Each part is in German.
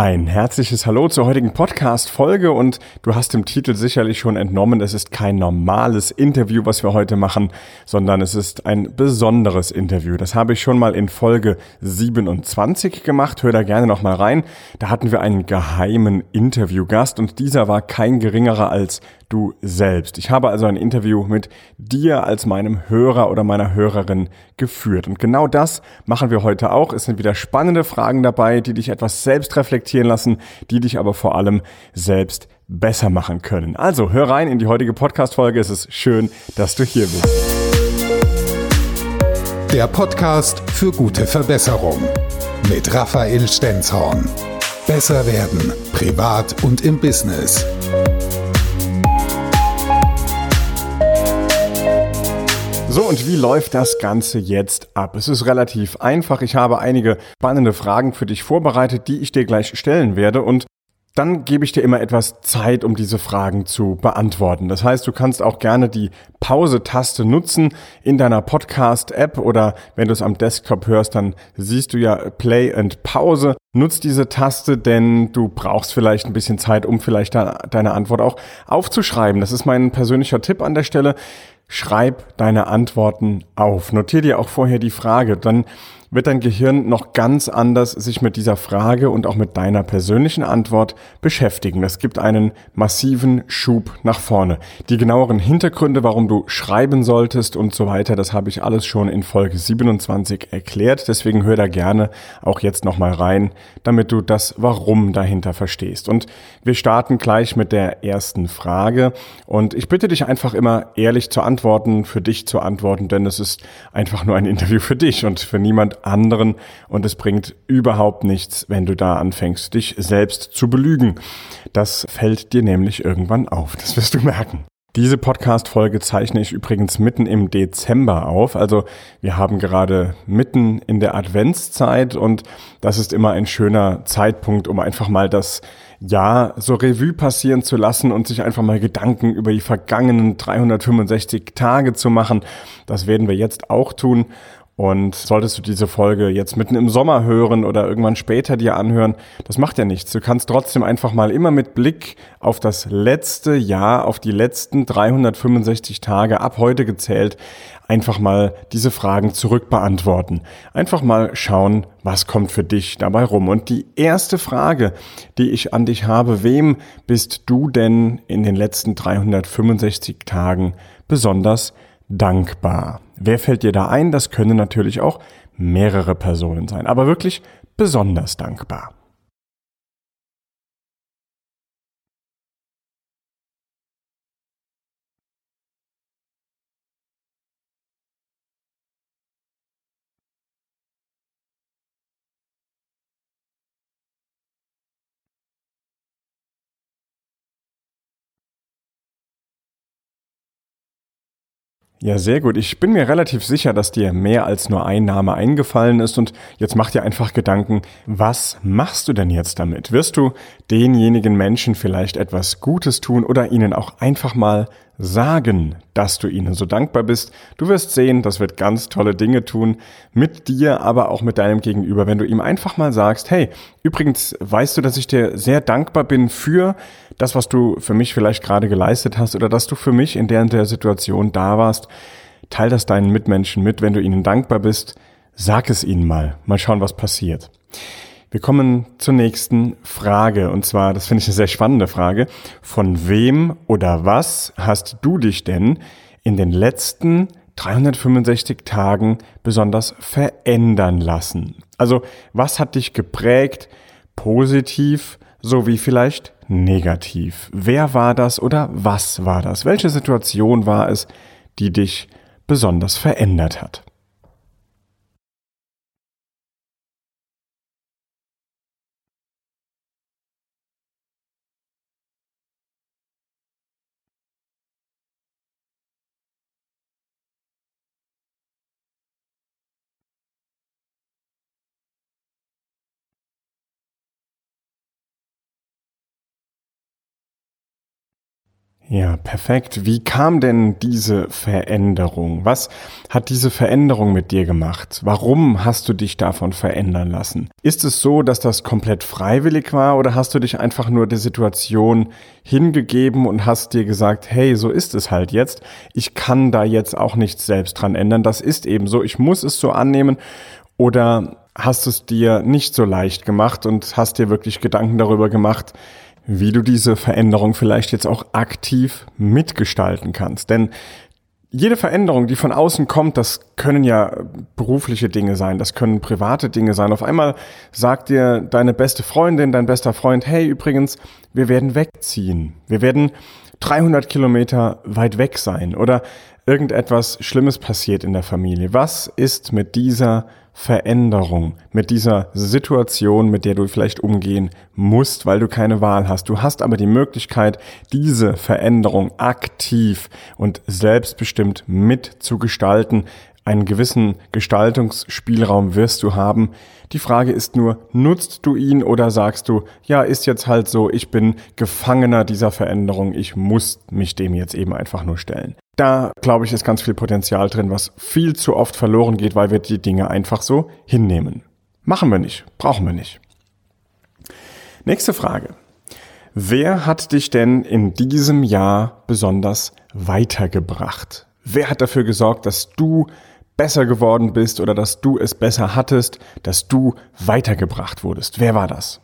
Ein herzliches Hallo zur heutigen Podcast-Folge und du hast dem Titel sicherlich schon entnommen, es ist kein normales Interview, was wir heute machen, sondern es ist ein besonderes Interview. Das habe ich schon mal in Folge 27 gemacht, hör da gerne nochmal rein. Da hatten wir einen geheimen Interviewgast und dieser war kein geringerer als du selbst. Ich habe also ein Interview mit dir als meinem Hörer oder meiner Hörerin geführt. Und genau das machen wir heute auch. Es sind wieder spannende Fragen dabei, die dich etwas selbst reflektieren lassen, die dich aber vor allem selbst besser machen können. Also hör rein in die heutige Podcast-Folge. Es ist schön, dass du hier bist. Der Podcast für gute Verbesserung mit Raphael Stenzhorn. Besser werden, privat und im Business. So, und wie läuft das Ganze jetzt ab? Es ist relativ einfach. Ich habe einige spannende Fragen für dich vorbereitet, die ich dir gleich stellen werde und dann gebe ich dir immer etwas Zeit, um diese Fragen zu beantworten. Das heißt, du kannst auch gerne die Pause-Taste nutzen in deiner Podcast-App oder wenn du es am Desktop hörst, dann siehst du ja Play and Pause. Nutz diese Taste, denn du brauchst vielleicht ein bisschen Zeit, um vielleicht deine Antwort auch aufzuschreiben. Das ist mein persönlicher Tipp an der Stelle. Schreib deine Antworten auf. Notier dir auch vorher die Frage. Dann wird dein Gehirn noch ganz anders sich mit dieser Frage und auch mit deiner persönlichen Antwort beschäftigen. Das gibt einen massiven Schub nach vorne. Die genaueren Hintergründe, warum du schreiben solltest und so weiter, das habe ich alles schon in Folge 27 erklärt. Deswegen hör da gerne auch jetzt nochmal rein, damit du das Warum dahinter verstehst. Und wir starten gleich mit der ersten Frage. Und ich bitte dich einfach immer ehrlich zu antworten, für dich zu antworten, denn es ist einfach nur ein Interview für dich und für niemand anderen und es bringt überhaupt nichts, wenn du da anfängst, dich selbst zu belügen. Das fällt dir nämlich irgendwann auf, das wirst du merken. Diese Podcast-Folge zeichne ich übrigens mitten im Dezember auf. Also wir haben gerade mitten in der Adventszeit und das ist immer ein schöner Zeitpunkt, um einfach mal das Jahr so Revue passieren zu lassen und sich einfach mal Gedanken über die vergangenen 365 Tage zu machen. Das werden wir jetzt auch tun. Und solltest du diese Folge jetzt mitten im Sommer hören oder irgendwann später dir anhören, das macht ja nichts. Du kannst trotzdem einfach mal immer mit Blick auf das letzte Jahr, auf die letzten 365 Tage ab heute gezählt, einfach mal diese Fragen zurückbeantworten. Einfach mal schauen, was kommt für dich dabei rum. Und die erste Frage, die ich an dich habe, wem bist du denn in den letzten 365 Tagen besonders dankbar? Wer fällt dir da ein? Das können natürlich auch mehrere Personen sein, aber wirklich besonders dankbar. Ja, sehr gut. Ich bin mir relativ sicher, dass dir mehr als nur ein Name eingefallen ist und jetzt mach dir einfach Gedanken, was machst du denn jetzt damit? Wirst du denjenigen Menschen vielleicht etwas Gutes tun oder ihnen auch einfach mal sagen, dass du ihnen so dankbar bist. Du wirst sehen, das wird ganz tolle Dinge tun mit dir, aber auch mit deinem Gegenüber, wenn du ihm einfach mal sagst, hey, übrigens weißt du, dass ich dir sehr dankbar bin für das, was du für mich vielleicht gerade geleistet hast oder dass du für mich in der und der Situation da warst. Teil das deinen Mitmenschen mit, wenn du ihnen dankbar bist. Sag es ihnen mal. Mal schauen, was passiert. Wir kommen zur nächsten Frage. Und zwar, das finde ich eine sehr spannende Frage. Von wem oder was hast du dich denn in den letzten 365 Tagen besonders verändern lassen? Also, was hat dich geprägt, positiv sowie vielleicht negativ? Wer war das oder was war das? Welche Situation war es, die dich besonders verändert hat? Ja, perfekt. Wie kam denn diese Veränderung? Was hat diese Veränderung mit dir gemacht? Warum hast du dich davon verändern lassen? Ist es so, dass das komplett freiwillig war oder hast du dich einfach nur der Situation hingegeben und hast dir gesagt, hey, so ist es halt jetzt. Ich kann da jetzt auch nichts selbst dran ändern. Das ist eben so. Ich muss es so annehmen. Oder hast es dir nicht so leicht gemacht und hast dir wirklich Gedanken darüber gemacht, wie du diese Veränderung vielleicht jetzt auch aktiv mitgestalten kannst. Denn jede Veränderung, die von außen kommt, das können ja berufliche Dinge sein, das können private Dinge sein. Auf einmal sagt dir deine beste Freundin, dein bester Freund, hey, übrigens, wir werden wegziehen. Wir werden 300 Kilometer weit weg sein oder irgendetwas Schlimmes passiert in der Familie. Was ist mit dieser Veränderung, mit dieser Situation, mit der du vielleicht umgehen musst, weil du keine Wahl hast. Du hast aber die Möglichkeit, diese Veränderung aktiv und selbstbestimmt mitzugestalten. Einen gewissen Gestaltungsspielraum wirst du haben. Die Frage ist nur, nutzt du ihn oder sagst du, ja, ist jetzt halt so, ich bin Gefangener dieser Veränderung, ich muss mich dem jetzt eben einfach nur stellen. Da, glaube ich, ist ganz viel Potenzial drin, was viel zu oft verloren geht, weil wir die Dinge einfach so hinnehmen. Machen wir nicht, brauchen wir nicht. Nächste Frage. Wer hat dich denn in diesem Jahr besonders weitergebracht? Wer hat dafür gesorgt, dass du besser geworden bist oder dass du es besser hattest, dass du weitergebracht wurdest? Wer war das?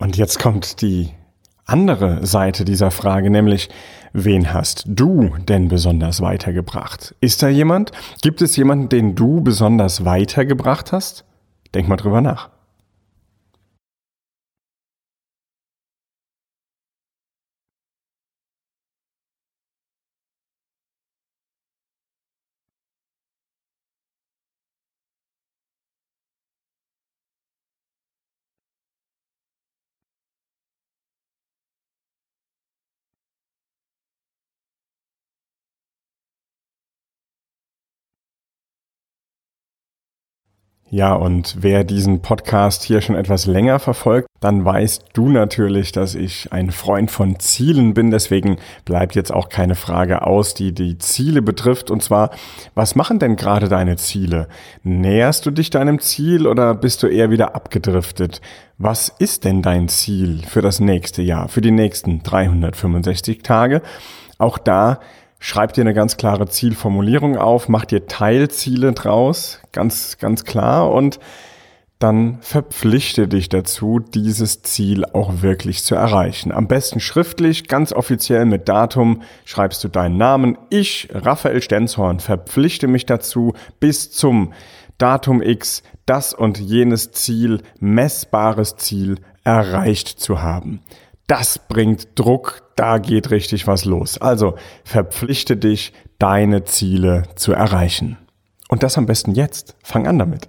Und jetzt kommt die andere Seite dieser Frage, nämlich, wen hast du denn besonders weitergebracht? Ist da jemand? Gibt es jemanden, den du besonders weitergebracht hast? Denk mal drüber nach. Ja, und wer diesen Podcast hier schon etwas länger verfolgt, dann weißt du natürlich, dass ich ein Freund von Zielen bin. Deswegen bleibt jetzt auch keine Frage aus, die die Ziele betrifft. Und zwar, was machen denn gerade deine Ziele? Näherst du dich deinem Ziel oder bist du eher wieder abgedriftet? Was ist denn dein Ziel für das nächste Jahr, für die nächsten 365 Tage? Auch da Schreib dir eine ganz klare Zielformulierung auf, mach dir Teilziele draus, ganz, ganz klar und dann verpflichte dich dazu, dieses Ziel auch wirklich zu erreichen. Am besten schriftlich, ganz offiziell mit Datum, schreibst du deinen Namen. Ich, Raphael Stenzhorn, verpflichte mich dazu, bis zum Datum X das und jenes Ziel, messbares Ziel erreicht zu haben das bringt Druck, da geht richtig was los. Also verpflichte dich, deine Ziele zu erreichen. Und das am besten jetzt. Fang an damit.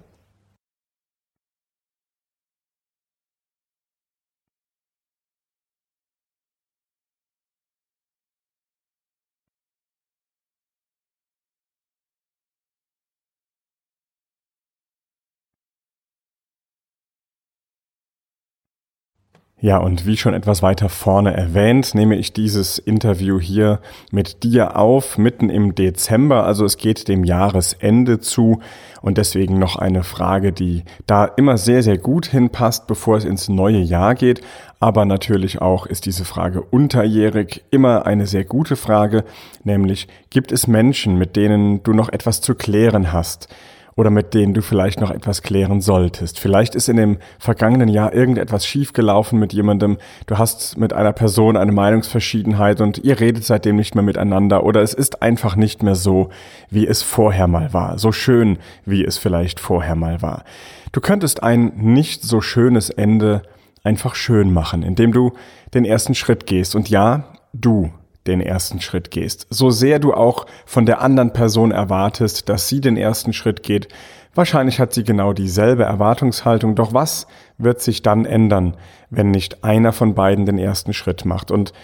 Ja, und wie schon etwas weiter vorne erwähnt, nehme ich dieses Interview hier mit dir auf, mitten im Dezember. Also es geht dem Jahresende zu und deswegen noch eine Frage, die da immer sehr, sehr gut hinpasst, bevor es ins neue Jahr geht. Aber natürlich auch ist diese Frage unterjährig immer eine sehr gute Frage, nämlich gibt es Menschen, mit denen du noch etwas zu klären hast? Oder mit denen du vielleicht noch etwas klären solltest. Vielleicht ist in dem vergangenen Jahr irgendetwas schiefgelaufen mit jemandem, du hast mit einer Person eine Meinungsverschiedenheit und ihr redet seitdem nicht mehr miteinander oder es ist einfach nicht mehr so, wie es vorher mal war, so schön, wie es vielleicht vorher mal war. Du könntest ein nicht so schönes Ende einfach schön machen, indem du den ersten Schritt gehst und ja, du den ersten Schritt gehst. So sehr du auch von der anderen Person erwartest, dass sie den ersten Schritt geht, Wahrscheinlich hat sie genau dieselbe Erwartungshaltung, doch was wird sich dann ändern, wenn nicht einer von beiden den ersten Schritt macht? Und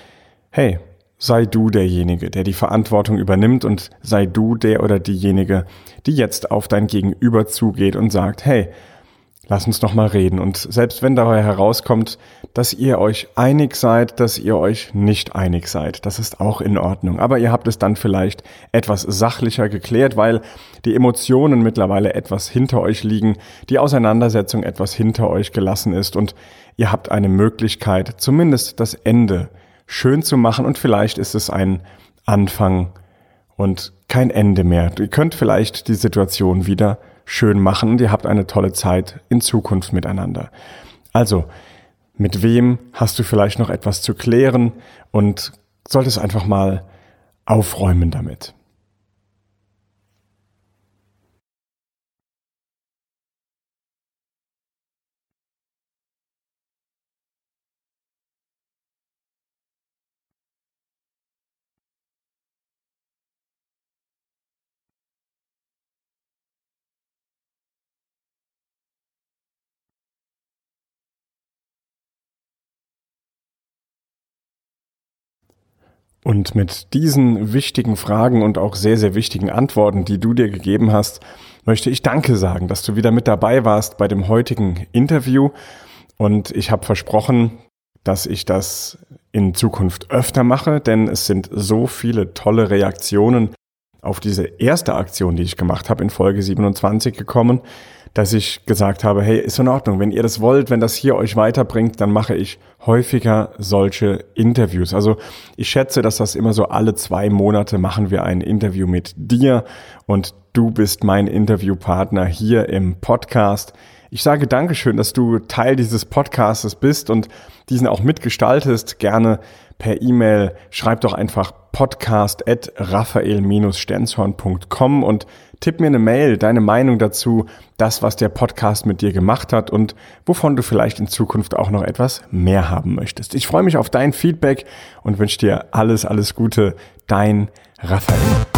hey, sei du derjenige, der die Verantwortung übernimmt und sei du der oder diejenige, die jetzt auf dein Gegenüber zugeht und sagt, hey, lass uns noch mal reden. Und selbst wenn dabei herauskommt, dass ihr euch einig seid, dass ihr euch nicht einig seid, das ist auch in Ordnung. Aber ihr habt es dann vielleicht etwas sachlicher geklärt, weil die Emotionen mittlerweile etwas hinter euch liegen, die Auseinandersetzung etwas hinter euch gelassen ist und ihr habt eine Möglichkeit, zumindest das Ende schön zu machen und vielleicht ist es ein Anfang und kein Ende mehr. Ihr könnt vielleicht die Situation wieder schön machen und ihr habt eine tolle Zeit in Zukunft miteinander. Also, mit wem hast du vielleicht noch etwas zu klären und solltest einfach mal aufräumen damit. Und mit diesen wichtigen Fragen und auch sehr, sehr wichtigen Antworten, die du dir gegeben hast, möchte ich Danke sagen, dass du wieder mit dabei warst bei dem heutigen Interview. Und ich habe versprochen, dass ich das in Zukunft öfter mache, denn es sind so viele tolle Reaktionen auf diese erste Aktion, die ich gemacht habe, in Folge 27 gekommen, dass ich gesagt habe, hey, ist in Ordnung, wenn ihr das wollt, wenn das hier euch weiterbringt, dann mache ich häufiger solche Interviews. Also ich schätze, dass das immer so alle zwei Monate machen wir ein Interview mit dir und du bist mein Interviewpartner hier im Podcast. Ich sage Dankeschön, dass du Teil dieses Podcastes bist und diesen auch mitgestaltest. Gerne per E-Mail. Schreib doch einfach podcast at raphael-stenzhorn.com und tipp mir eine Mail, deine Meinung dazu, das, was der Podcast mit dir gemacht hat und wovon du vielleicht in Zukunft auch noch etwas mehr haben möchtest. Ich freue mich auf dein Feedback und wünsche dir alles, alles Gute. Dein Raphael.